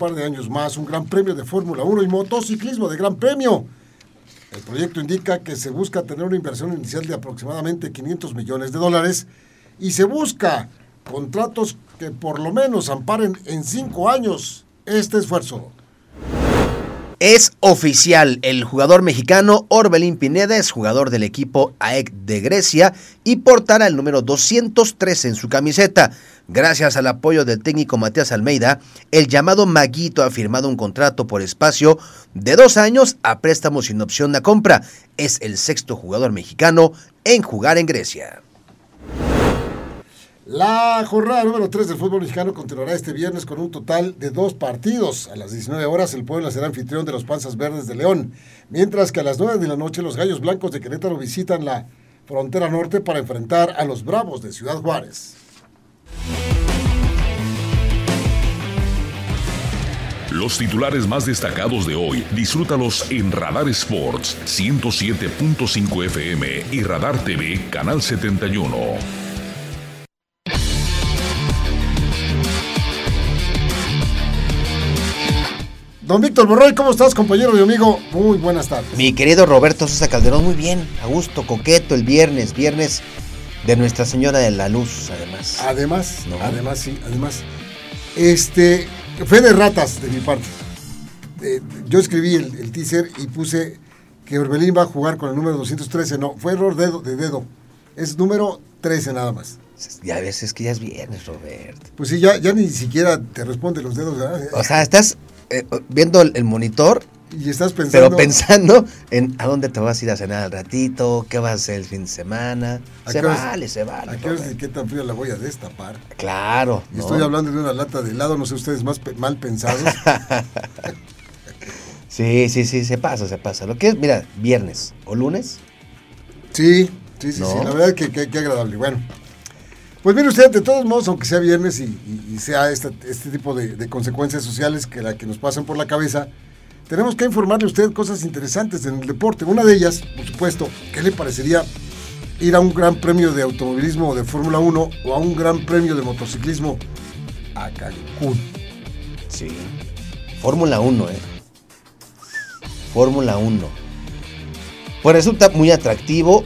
par de años más un gran premio de Fórmula 1 y motociclismo de gran premio. El proyecto indica que se busca tener una inversión inicial de aproximadamente 500 millones de dólares y se busca contratos que por lo menos amparen en cinco años este esfuerzo. Es oficial, el jugador mexicano Orbelín Pineda es jugador del equipo AEC de Grecia y portará el número 203 en su camiseta. Gracias al apoyo del técnico Matías Almeida, el llamado Maguito ha firmado un contrato por espacio de dos años a préstamo sin opción de compra. Es el sexto jugador mexicano en jugar en Grecia. La jornada número 3 del fútbol mexicano continuará este viernes con un total de dos partidos. A las 19 horas el Puebla será anfitrión de los Panzas Verdes de León, mientras que a las 9 de la noche los Gallos Blancos de Querétaro visitan la frontera norte para enfrentar a los Bravos de Ciudad Juárez. Los titulares más destacados de hoy, disfrútalos en Radar Sports 107.5 FM y Radar TV Canal 71. Don Víctor Borroy, ¿cómo estás, compañero y amigo? Muy buenas tardes. Mi querido Roberto Sosa Calderón, muy bien, a gusto, coqueto, el viernes, viernes de Nuestra Señora de la Luz, además. Además, además, sí, además. Este, fe de ratas de mi parte. Eh, yo escribí el, teaser y puse que Orbelín va a jugar con el número 213. No, fue error de, de dedo. Es número 13 nada más. Ya ves, es que ya es viernes, Roberto. Pues sí, ya, ya ni siquiera te responde los dedos. O sea, estás eh, viendo el, monitor. Y estás pensando. Pero pensando en a dónde te vas a ir a cenar al ratito, qué vas a hacer el fin de semana. Se vale, se vale. ¿A qué, qué tan fría la voy a destapar? Claro. Y estoy hablando de una lata de helado, no sé ustedes más mal pensados. sí, sí, sí, se pasa, se pasa. Lo que es, mira, viernes o lunes. Sí, sí, sí, sí. La verdad que, que, que agradable. Bueno, pues mire usted, de todos modos, aunque sea viernes y, sea este, tipo de, consecuencias sociales que, la, que nos pasan por la cabeza, tenemos que informarle a usted cosas interesantes en el deporte. Una de ellas, por supuesto, ¿qué le parecería ir a un gran premio de automovilismo de Fórmula 1 o a un gran premio de motociclismo a Cancún? Sí, Fórmula 1, ¿eh? Fórmula 1. Pues resulta muy atractivo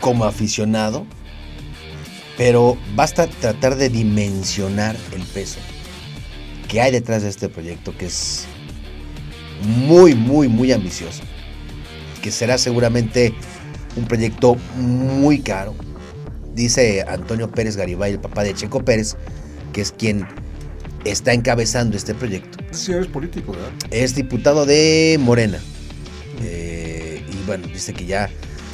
como aficionado pero basta tratar de dimensionar el peso que hay detrás de este proyecto, que es muy, muy, muy ambicioso. Que será seguramente un proyecto muy caro. Dice Antonio Pérez Garibay, el papá de Checo Pérez, que es quien está encabezando este proyecto. Sí, es político, ¿verdad? Es diputado de Morena. Eh, y bueno, dice que ya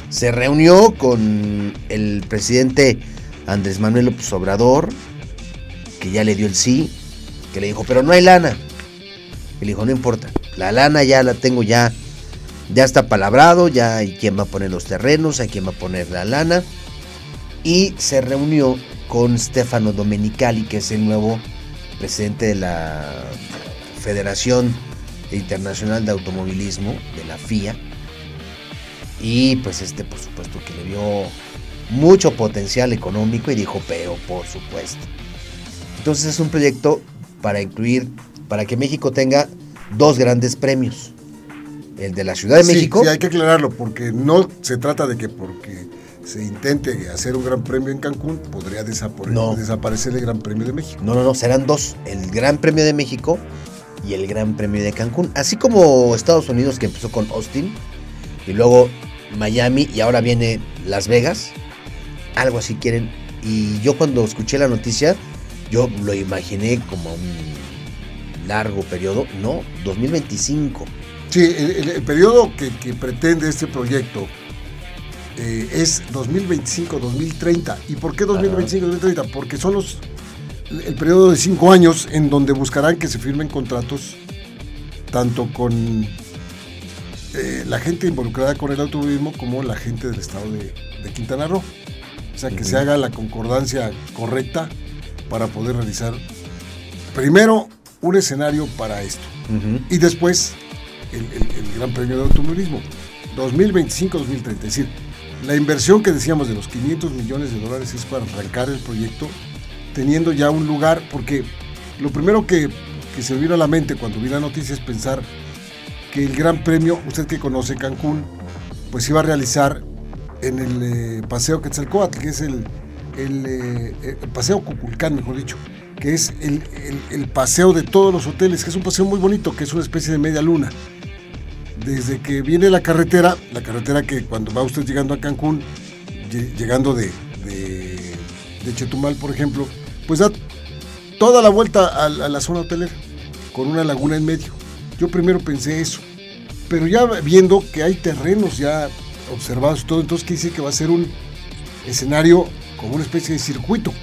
se reunió con el presidente Andrés Manuel López Obrador, que ya le dio el sí, que le dijo, pero no hay lana. Y dijo, no importa, la lana ya la tengo ya, ya está palabrado, ya hay quien va a poner los terrenos, hay quien va a poner la lana. Y se reunió con Stefano Domenicali, que es el nuevo presidente de la Federación Internacional de Automovilismo, de la FIA. Y pues este, por supuesto, que le dio mucho potencial económico y dijo, pero por supuesto. Entonces es un proyecto para incluir, para que México tenga dos grandes premios. El de la Ciudad de México. Sí, hay que aclararlo, porque no se trata de que porque se intente hacer un gran premio en Cancún, podría desaparecer el Gran Premio de México. No, no, no, serán dos. El Gran Premio de México y el Gran Premio de Cancún. Así como Estados Unidos que empezó con Austin y luego Miami y ahora viene Las Vegas algo así quieren. Y yo cuando escuché la noticia, yo lo imaginé como un largo periodo, no, 2025. Sí, el, periodo que, pretende este proyecto eh, es 2025-2030. ¿Y por qué 2025-2030? Porque son los el periodo de cinco años en donde buscarán que se firmen contratos tanto con eh, la gente involucrada con el automovilismo como la gente del estado de, de Quintana Roo. O sea, que se haga la concordancia correcta para poder realizar primero un escenario para esto. Y después el, Gran Premio de Automovilismo 2025-2030. Es decir, la inversión que decíamos de los 500 millones de dólares es para arrancar el proyecto teniendo ya un lugar, porque lo primero que que se me vino a la mente cuando vi la noticia es pensar que el Gran Premio, usted que conoce Cancún, pues iba a realizar en el eh, Paseo Quetzalcóatl, que es el, el, eh, el Paseo Cuculcán, mejor dicho, que es el, el- paseo de todos los hoteles, que es un paseo muy bonito, que es una especie de media luna. Desde que viene la carretera, la carretera que cuando va usted llegando a Cancún, lle- llegando de, de, de Chetumal, por ejemplo, pues da toda la vuelta a, a la zona hotelera, con una laguna en medio. Yo primero pensé eso, pero ya viendo que hay terrenos ya observados todo, entonces quiere decir que va a ser un escenario como una especie de circuito,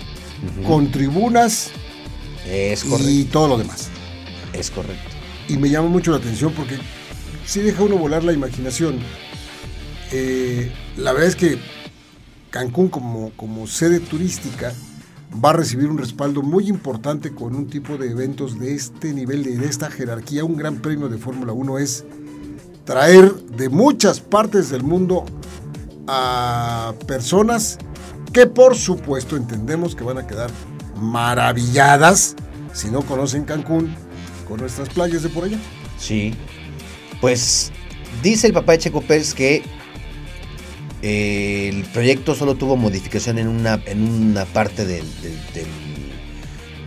con tribunas Es y todo lo demás. Es correcto. Y me llama mucho la atención porque sí deja uno volar la imaginación. Eh, la verdad es que Cancún como, como sede turística va a recibir un respaldo muy importante con un tipo de eventos de este nivel, de, de esta jerarquía. Un gran premio de Fórmula 1 es traer de muchas partes del mundo a personas que por supuesto entendemos que van a quedar maravilladas si no conocen Cancún con nuestras playas de por allá. Sí. Pues dice el papá de Checo Pérez que eh, el proyecto solo tuvo modificación en una, en una parte del,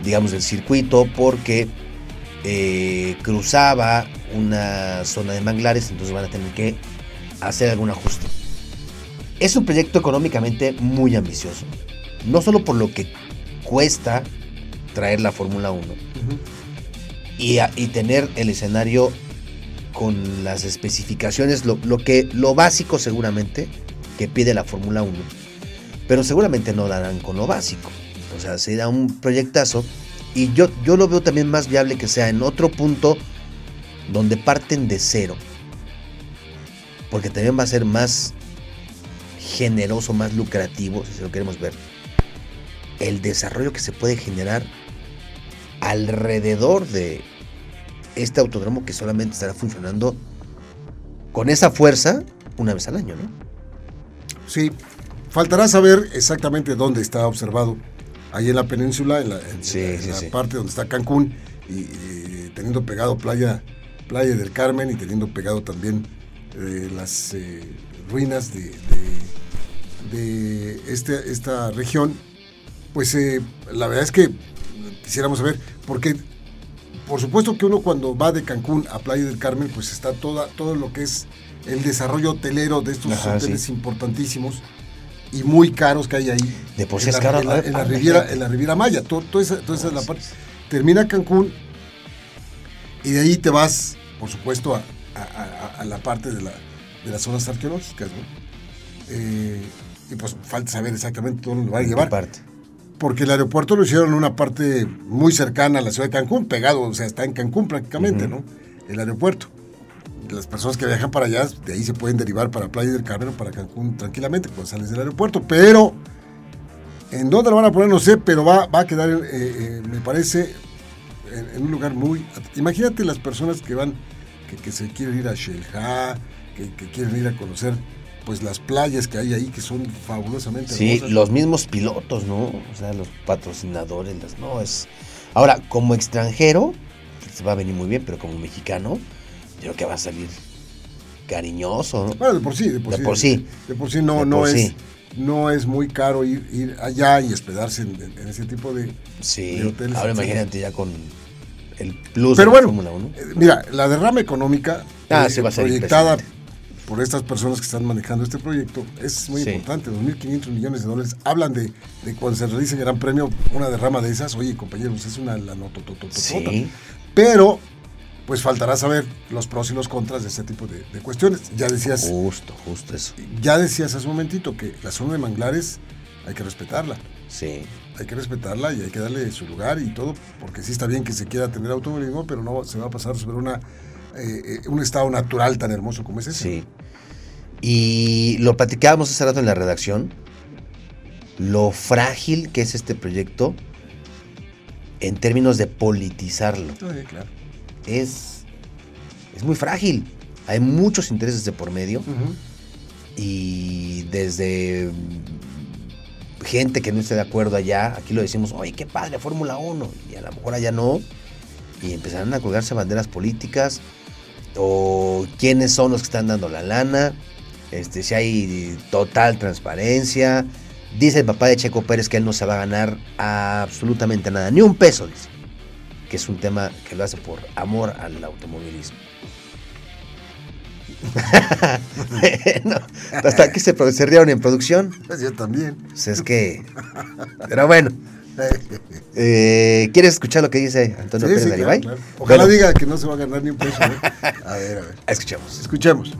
digamos, del circuito porque eh, cruzaba una zona de manglares, entonces van a tener que hacer algún ajuste. Es un proyecto económicamente muy ambicioso, no solo por lo que cuesta traer la Fórmula 1, y, a- y tener el escenario con las especificaciones, lo, lo que, lo básico seguramente que pide la Fórmula 1, pero seguramente no darán con lo básico. O sea, será un proyectazo y yo, yo lo veo también más viable que sea en otro punto donde parten de cero, porque también va a ser más generoso, más lucrativo, si lo queremos ver, el desarrollo que se puede generar alrededor de este autódromo que solamente estará funcionando con esa fuerza una vez al año, ¿no? Sí, faltará saber exactamente dónde está observado. Ahí en la península, en la, en Sí, la- en sí, la sí. parte donde está Cancún, y, y teniendo pegado playa, playa del Carmen y teniendo pegado también eh, las eh, ruinas de, de- de este, esta región, pues eh, la verdad es que quisiéramos saber, porque por supuesto que uno cuando va de Cancún a Playa del Carmen, pues está toda, todo lo que es el desarrollo hotelero de estos Ajá, hoteles importantísimos y muy caros que hay ahí. De por sí es caro. En la, en la Riviera, en la Riviera Maya, todo, toda esa, toda esa es la parte. Termina Cancún y de ahí te vas, por supuesto, a, a- a- a la parte de, la, de las zonas arqueológicas, ¿no? Eh, y pues falta saber exactamente dónde lo va a ¿En qué llevar. parte? Porque el aeropuerto lo hicieron en una parte muy cercana a la ciudad de Cancún, pegado, o sea, está en Cancún prácticamente. ¿no? El aeropuerto. Las personas que viajan para allá, de ahí se pueden derivar para Playa del Carmen o para Cancún tranquilamente cuando sales del aeropuerto. Pero, ¿en dónde lo van a poner? No sé, pero va, va a quedar, eh, eh, me parece, en, en un lugar muy... Imagínate las personas que van, que, que se quieren ir a Shelja, que, que quieren ir a conocer pues las playas que hay ahí que son fabulosamente Sí, hermosas. los mismos pilotos, ¿no? O sea, los patrocinadores, las, no, es... Ahora, como extranjero, se va a venir muy bien, pero como mexicano, creo que va a salir cariñoso, ¿no? Bueno, de por sí, de por De sí. por sí. De por sí no, por es. sí. No es muy caro ir, ir allá y hospedarse en, ese tipo de. Sí, de hoteles, ahora imagínate ya con el plus Pero de la bueno, Fórmula 1. eh, mira, la derrama económica Ah, eh, va a ser proyectada por estas personas que están manejando este proyecto es muy Sí. importante. 2.500 millones de dólares. Hablan de, de cuando se realice el Gran Premio, una derrama de esas. Oye, compañeros, es una la. Sí, Pero, pues faltará saber los pros y los contras de este tipo de, de cuestiones. Ya decías. justo, justo eso. Ya decías hace un momentito que la zona de manglares hay que respetarla. Sí, Hay que respetarla y hay que darle su lugar y todo, porque sí está bien que se quiera tener automovilismo, pero no se va a pasar sobre una, eh, eh, un estado natural tan hermoso como es ese. sí. Y lo platicábamos hace rato en la redacción, lo frágil que es este proyecto en términos de politizarlo. Sí, claro. Es, es muy frágil. Hay muchos intereses de por medio. Y desde gente que no esté de acuerdo allá, aquí lo decimos, oye, qué padre, Fórmula 1, y a lo mejor allá no, y empezarán a colgarse banderas políticas o quiénes son los que están dando la lana, este, si hay total transparencia. Dice el papá de Checo Pérez que él no se va a ganar absolutamente nada, ni un peso, dice. Que es un tema que lo hace por amor al automovilismo. hasta aquí se, se rieron en producción. Pues yo también. Pues es que. Pero bueno. Eh, ¿Quieres escuchar lo que dice Antonio Pérez de Ojalá diga que no se va a ganar ni un peso. ¿eh? A ver, a ver. Escuchemos. Escuchemos.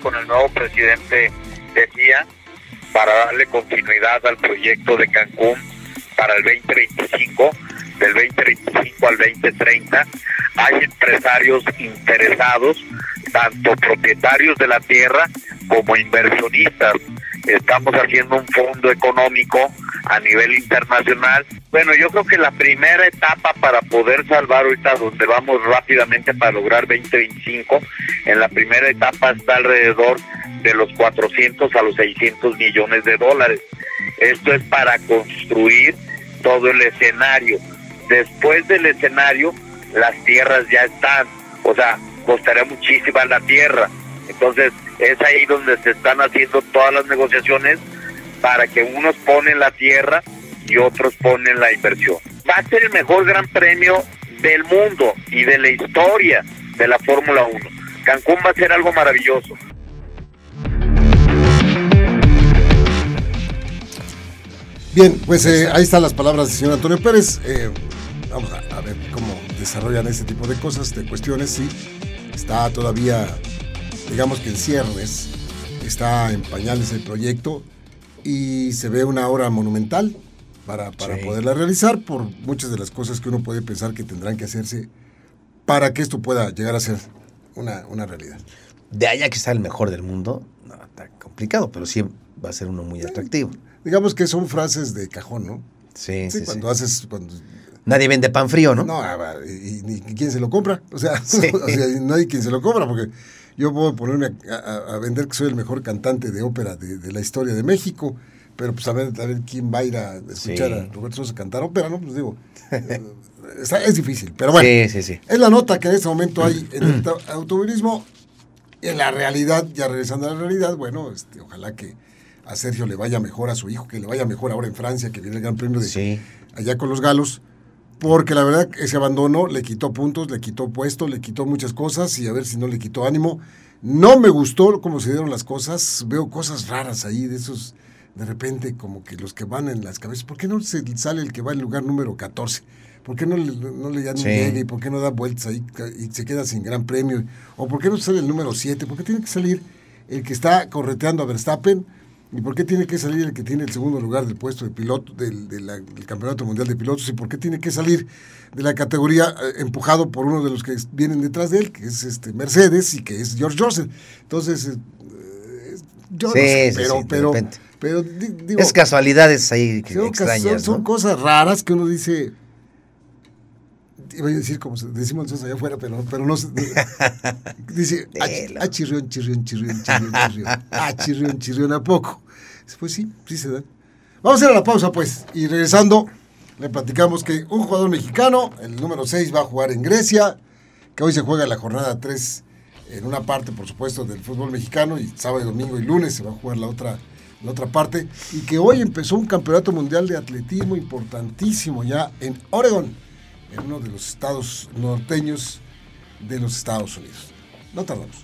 Con el nuevo presidente de GIA para darle continuidad al proyecto de Cancún para el 2025 del 2025 al 2030. Hay empresarios interesados, tanto propietarios de la tierra como inversionistas. Estamos haciendo un fondo económico a nivel internacional. Bueno, yo creo que la primera etapa para poder salvar ahorita donde vamos rápidamente para lograr 2025, en la primera etapa está alrededor de los 400 a los 600 millones de dólares. Esto es para construir todo el escenario después del escenario las tierras ya están, o sea, costaría muchísima la tierra. Entonces es ahí donde se están haciendo todas las negociaciones para que unos ponen la tierra y otros ponen la inversión. Va a ser el mejor gran premio del mundo y de la historia de la Fórmula 1. Cancún va a ser algo maravilloso. Bien, pues eh, ahí están las palabras del señor Antonio Pérez. Eh, vamos a, ver cómo desarrollan ese tipo de cosas, de cuestiones, sí. Está todavía, digamos que en ciernes, está en pañales el proyecto y se ve una obra monumental para, poderla realizar por muchas de las cosas que uno puede pensar que tendrán que hacerse para que esto pueda llegar a ser una, una realidad. De allá que está el mejor del mundo, no, está complicado, pero sí va a ser uno muy atractivo. Digamos que son frases de cajón, ¿no? Sí, sí, cuando haces, cuando Nadie vende pan frío, ¿no? No, y, ni quién se lo compra. O sea, no hay quien se lo compra porque yo puedo ponerme a, vender que soy el mejor cantante de ópera de, la historia de México, pero pues a ver, a ver quién va a ir a escuchar a Roberto Sosa cantar ópera, ¿no? Pues digo, es difícil, pero bueno. Sí, sí, es la nota que en este momento hay en el automovilismo. En la realidad, ya regresando a la realidad, bueno, este, ojalá que a Sergio le vaya mejor, a su hijo, que le vaya mejor ahora en Francia, que viene el Gran Premio de allá con los galos porque la verdad ese abandono le quitó puntos, le quitó puestos, le quitó muchas cosas y a ver si no le quitó ánimo. No me gustó cómo se dieron las cosas, veo cosas raras ahí, de esos, de repente como que los que van en las cabezas, ¿por qué no se sale el que va en lugar número 14? ¿Por qué no le, no le dan y por qué no da vueltas ahí y se queda sin gran premio? ¿O por qué no sale el número 7? ¿Por qué tiene que salir el que está correteando a Verstappen? ¿Y por qué tiene que salir el que tiene el segundo lugar del puesto de piloto del, Campeonato Mundial de Pilotos? ¿Y por qué tiene que salir de la categoría eh, empujado por uno de los que vienen detrás de él, que es este Mercedes y que es George Russell? Entonces, eh, yo no sé, pero, pero, pero, digo, es casualidades ahí que extrañas. Son, cosas raras que uno dice, iba a decir como decimos nosotros allá afuera, pero, pero no dice, ah, chirrión, chirrión, chirrión, chirrión, chirrión, ah, chirrión, chirrión, ¿a poco? Pues sí, sí se da. Vamos a hacer la pausa, pues, y regresando, le platicamos que un jugador mexicano, el número 6, va a jugar en Grecia, que hoy se juega la jornada 3 en una parte, por supuesto, del fútbol mexicano, y sábado, domingo y lunes se va a jugar la otra, la otra parte, y que hoy empezó un campeonato mundial de atletismo importantísimo ya en Oregon en uno de los estados norteños de los Estados Unidos. No tardamos.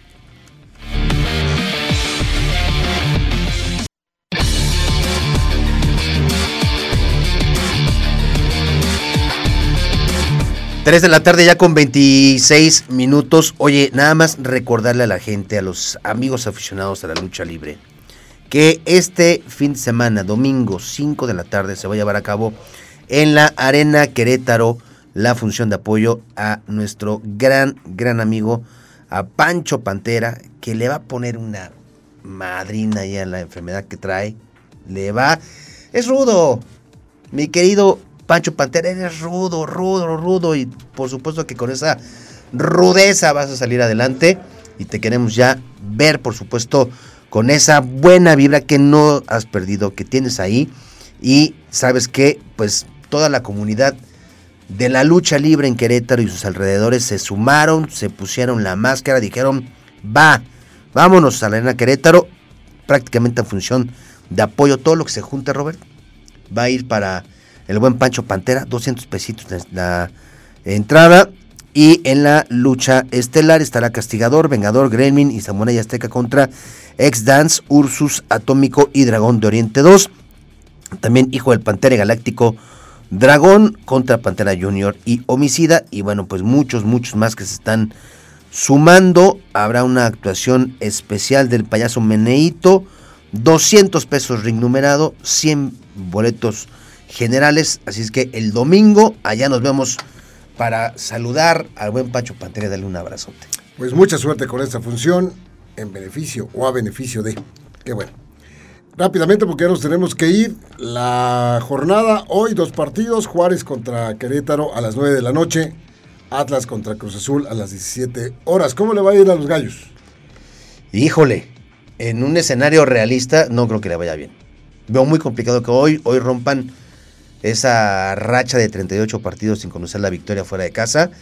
Tres de la tarde ya con 26 minutos. Oye, nada más recordarle a la gente, a los amigos aficionados a la lucha libre, que este fin de semana, domingo 5 de la tarde, se va a llevar a cabo en la Arena Querétaro la función de apoyo a nuestro gran, gran amigo, a Pancho Pantera, que le va a poner una madrina ya a la enfermedad que trae. Le va. Es rudo. Mi querido Pancho Pantera, eres rudo, rudo, rudo. Y por supuesto que con esa rudeza vas a salir adelante y te queremos ya ver, por supuesto, con esa buena vibra que no has perdido, que tienes ahí y sabes que pues toda la comunidad de la lucha libre en Querétaro y sus alrededores se sumaron, se pusieron la máscara, dijeron, va, vámonos a la arena Querétaro, prácticamente en función de apoyo, todo lo que se junte, Robert, va a ir para el buen Pancho Pantera, 200 pesitos la entrada. Y en la lucha estelar estará Castigador, Vengador, Gremlin y Samurai Azteca contra X-Dance, Ursus, Atómico y Dragón de Oriente 2. También Hijo del Pantera Galáctico, Dragón contra Pantera Junior y Homicida. Y bueno, pues muchos, muchos más que se están sumando. Habrá una actuación especial del payaso Meneito. 200 pesos ring numerado, 100 boletos generales. Así es que el domingo allá nos vemos para saludar al buen Pacho Pantera y darle un abrazote. Pues mucha suerte con esta función en beneficio o a beneficio de. Qué bueno. Rápidamente porque ya nos tenemos que ir. La jornada hoy, dos partidos. Juárez contra Querétaro a las 9 de la noche. Atlas contra Cruz Azul a las 17 horas. ¿Cómo le va a ir a los gallos? Híjole, en un escenario realista no creo que le vaya bien. Veo muy complicado que hoy, hoy rompan esa racha de 38 partidos sin conocer la victoria fuera de casa.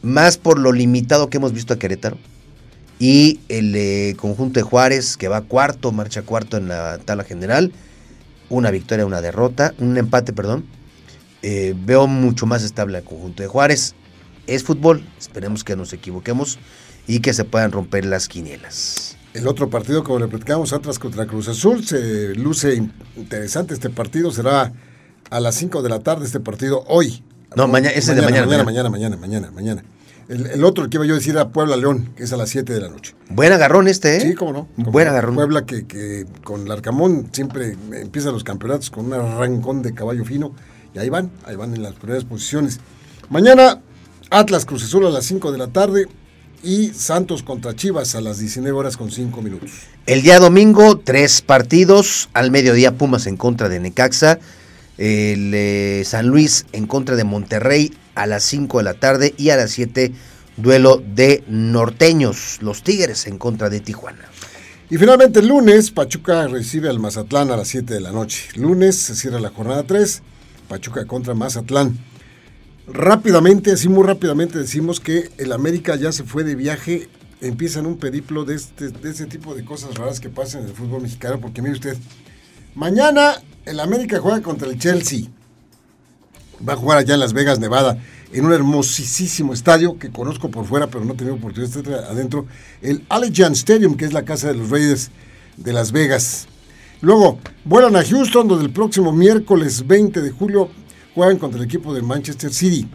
Más por lo limitado que hemos visto a Querétaro y el eh, conjunto de Juárez que va cuarto, marcha cuarto en la tabla general, una victoria, una derrota, un empate, perdón. Eh, veo mucho más estable el conjunto de Juárez. Es fútbol, esperemos que nos equivoquemos y que se puedan romper las quinielas. El otro partido, como le platicamos, Atlas contra Cruz Azul, se luce interesante este partido, será a las 5 de la tarde este partido hoy. No, mañana, ese de mañana. Mañana, mañana, mañana, mañana, mañana. El, otro que iba yo a decir era Puebla León, que es a las 7 de la noche. Buen agarrón este, ¿eh? Sí, cómo no. Buen agarrón. Puebla que, que con Larcamón siempre empiezan los campeonatos con un arrancón de caballo fino. Y ahí van, ahí van en las primeras posiciones. Mañana, Atlas Cruz Azul a las 5 de la tarde y Santos contra Chivas a las 19 horas con 5 minutos. El día domingo, tres partidos. Al mediodía, Pumas en contra de Necaxa. El eh, San Luis en contra de Monterrey a las 5 de la tarde y a las 7 duelo de norteños, los Tigres en contra de Tijuana. Y finalmente el lunes, Pachuca recibe al Mazatlán a las 7 de la noche. Lunes se cierra la jornada 3, Pachuca contra Mazatlán. Rápidamente, así muy rápidamente decimos que el América ya se fue de viaje, empiezan un periplo de este, de este tipo de cosas raras que pasan en el fútbol mexicano, porque mire usted, mañana el América juega contra el Chelsea va a jugar allá en Las Vegas, Nevada, en un hermosísimo estadio que conozco por fuera, pero no he tenido oportunidad de estar adentro, el Allegiant Stadium, que es la casa de los Raiders de Las Vegas. Luego, vuelan a Houston, donde el próximo miércoles 20 de julio juegan contra el equipo de Manchester City.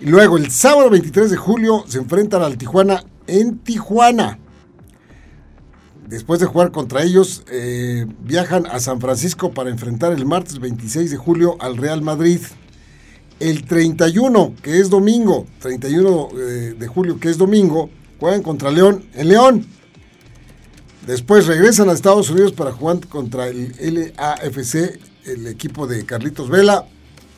Luego, el sábado 23 de julio, se enfrentan al Tijuana en Tijuana. Después de jugar contra ellos, eh, viajan a San Francisco para enfrentar el martes 26 de julio al Real Madrid. El 31, que es domingo, 31 eh, de julio, que es domingo, juegan contra León en León. Después regresan a Estados Unidos para jugar contra el LAFC, el equipo de Carlitos Vela,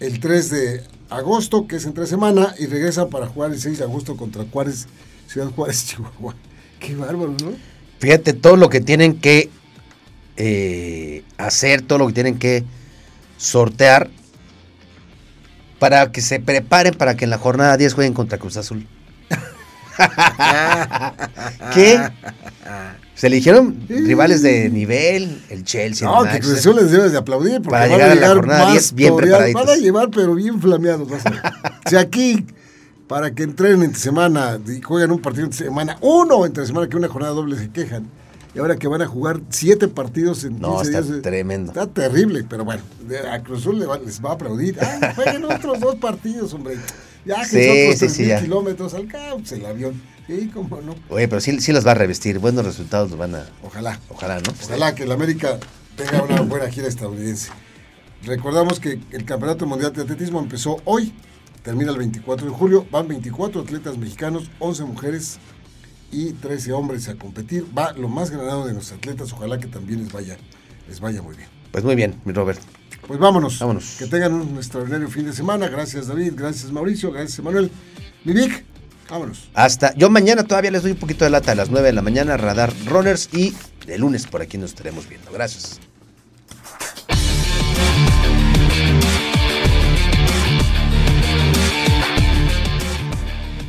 el 3 de agosto, que es entre semana, y regresan para jugar el 6 de agosto contra Juárez, Ciudad Juárez, Chihuahua. Qué bárbaro, ¿no? Fíjate todo lo que tienen que eh, hacer, todo lo que tienen que sortear para que se preparen para que en la jornada 10 jueguen contra Cruz Azul. ¿Qué? Se eligieron rivales de nivel, el Chelsea. No, que Cruz Azul les debes de aplaudir. Porque para llegar a, la jornada 10 bien preparados. Van a llevar, pero bien flameados. si aquí para que entrenen entre semana y jueguen un partido entre semana, uno entre semana que una jornada doble se quejan. Y ahora que van a jugar siete partidos en no, 15 está días. tremendo. Está terrible, pero bueno, a Cruzul les va, les va a aplaudir. Ah, jueguen otros dos partidos, hombre. Ya que sí, sí, sí, kilómetros al caos el avión. Sí, cómo no. Oye, pero sí, sí los va a revestir. Buenos resultados los van a. Ojalá. Ojalá, ¿no? Ojalá que el América tenga una buena gira estadounidense. Recordamos que el Campeonato Mundial de Atletismo empezó hoy termina el 24 de julio. Van 24 atletas mexicanos, 11 mujeres y 13 hombres a competir. Va lo más granado de los atletas. Ojalá que también les vaya, les vaya muy bien. Pues muy bien, mi Robert. Pues vámonos. Vámonos. Que tengan un extraordinario fin de semana. Gracias, David. Gracias, Mauricio. Gracias, Manuel. Mi Vic, Vámonos. Hasta, yo mañana todavía les doy un poquito de lata a las 9 de la mañana, Radar Runners y de lunes por aquí nos estaremos viendo. Gracias.